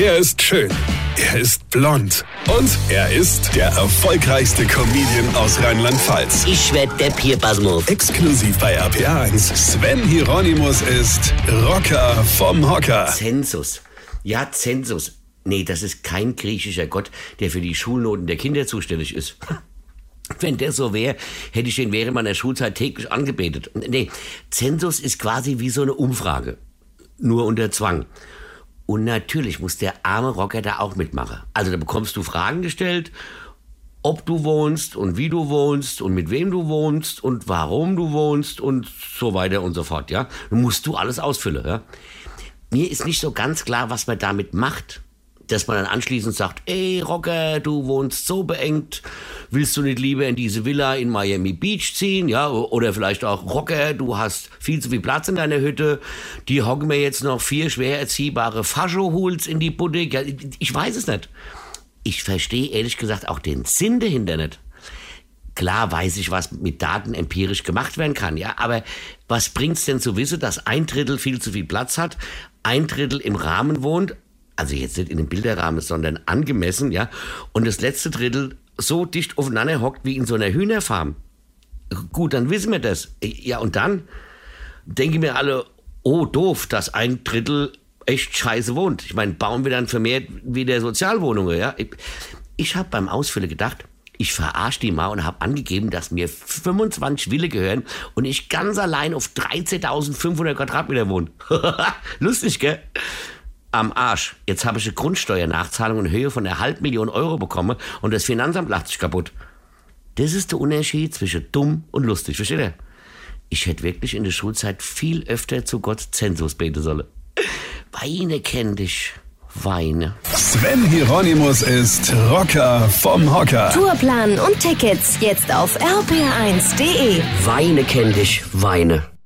Er ist schön. Er ist blond. Und er ist der erfolgreichste Comedian aus Rheinland-Pfalz. Ich werd der Pierpasmus. Exklusiv bei RPA1. Sven Hieronymus ist Rocker vom Hocker. Zensus. Ja, Zensus. Nee, das ist kein griechischer Gott, der für die Schulnoten der Kinder zuständig ist. Wenn der so wäre, hätte ich ihn während meiner Schulzeit täglich angebetet. Nee, Zensus ist quasi wie so eine Umfrage. Nur unter Zwang. Und natürlich muss der arme Rocker da auch mitmachen. Also da bekommst du Fragen gestellt, ob du wohnst und wie du wohnst und mit wem du wohnst und warum du wohnst und so weiter und so fort, ja. Dann musst du alles ausfüllen, ja. Mir ist nicht so ganz klar, was man damit macht dass man dann anschließend sagt, ey Rocker, du wohnst so beengt, willst du nicht lieber in diese Villa in Miami Beach ziehen, ja, oder vielleicht auch Rocker, du hast viel zu viel Platz in deiner Hütte, die hocken mir jetzt noch vier schwer erziehbare Faschohuls in die Buddel, ja, ich weiß es nicht. Ich verstehe ehrlich gesagt auch den Sinn dahinter nicht. Klar weiß ich, was mit Daten empirisch gemacht werden kann, ja, aber was bringt's denn zu wissen, dass ein Drittel viel zu viel Platz hat, ein Drittel im Rahmen wohnt, also jetzt nicht in dem Bilderrahmen, sondern angemessen, ja, und das letzte Drittel so dicht aufeinander hockt wie in so einer Hühnerfarm. Gut, dann wissen wir das. Ja, und dann denken mir alle, oh doof, dass ein Drittel echt scheiße wohnt. Ich meine, bauen wir dann vermehrt wieder Sozialwohnungen, ja? Ich, ich habe beim Ausfüllen gedacht, ich verarsche die mal und habe angegeben, dass mir 25 Wille gehören und ich ganz allein auf 13.500 Quadratmeter wohne. Lustig, gell? Am Arsch. Jetzt habe ich eine Grundsteuernachzahlung in Höhe von einer halben Million Euro bekommen und das Finanzamt lacht sich kaputt. Das ist der Unterschied zwischen dumm und lustig, versteht ihr? Ich hätte wirklich in der Schulzeit viel öfter zu Gott Zensus beten sollen. Weine kenn dich. Weine. Sven Hieronymus ist Rocker vom Hocker. Tourplan und Tickets jetzt auf rpr1.de. Weine kenn dich. Weine.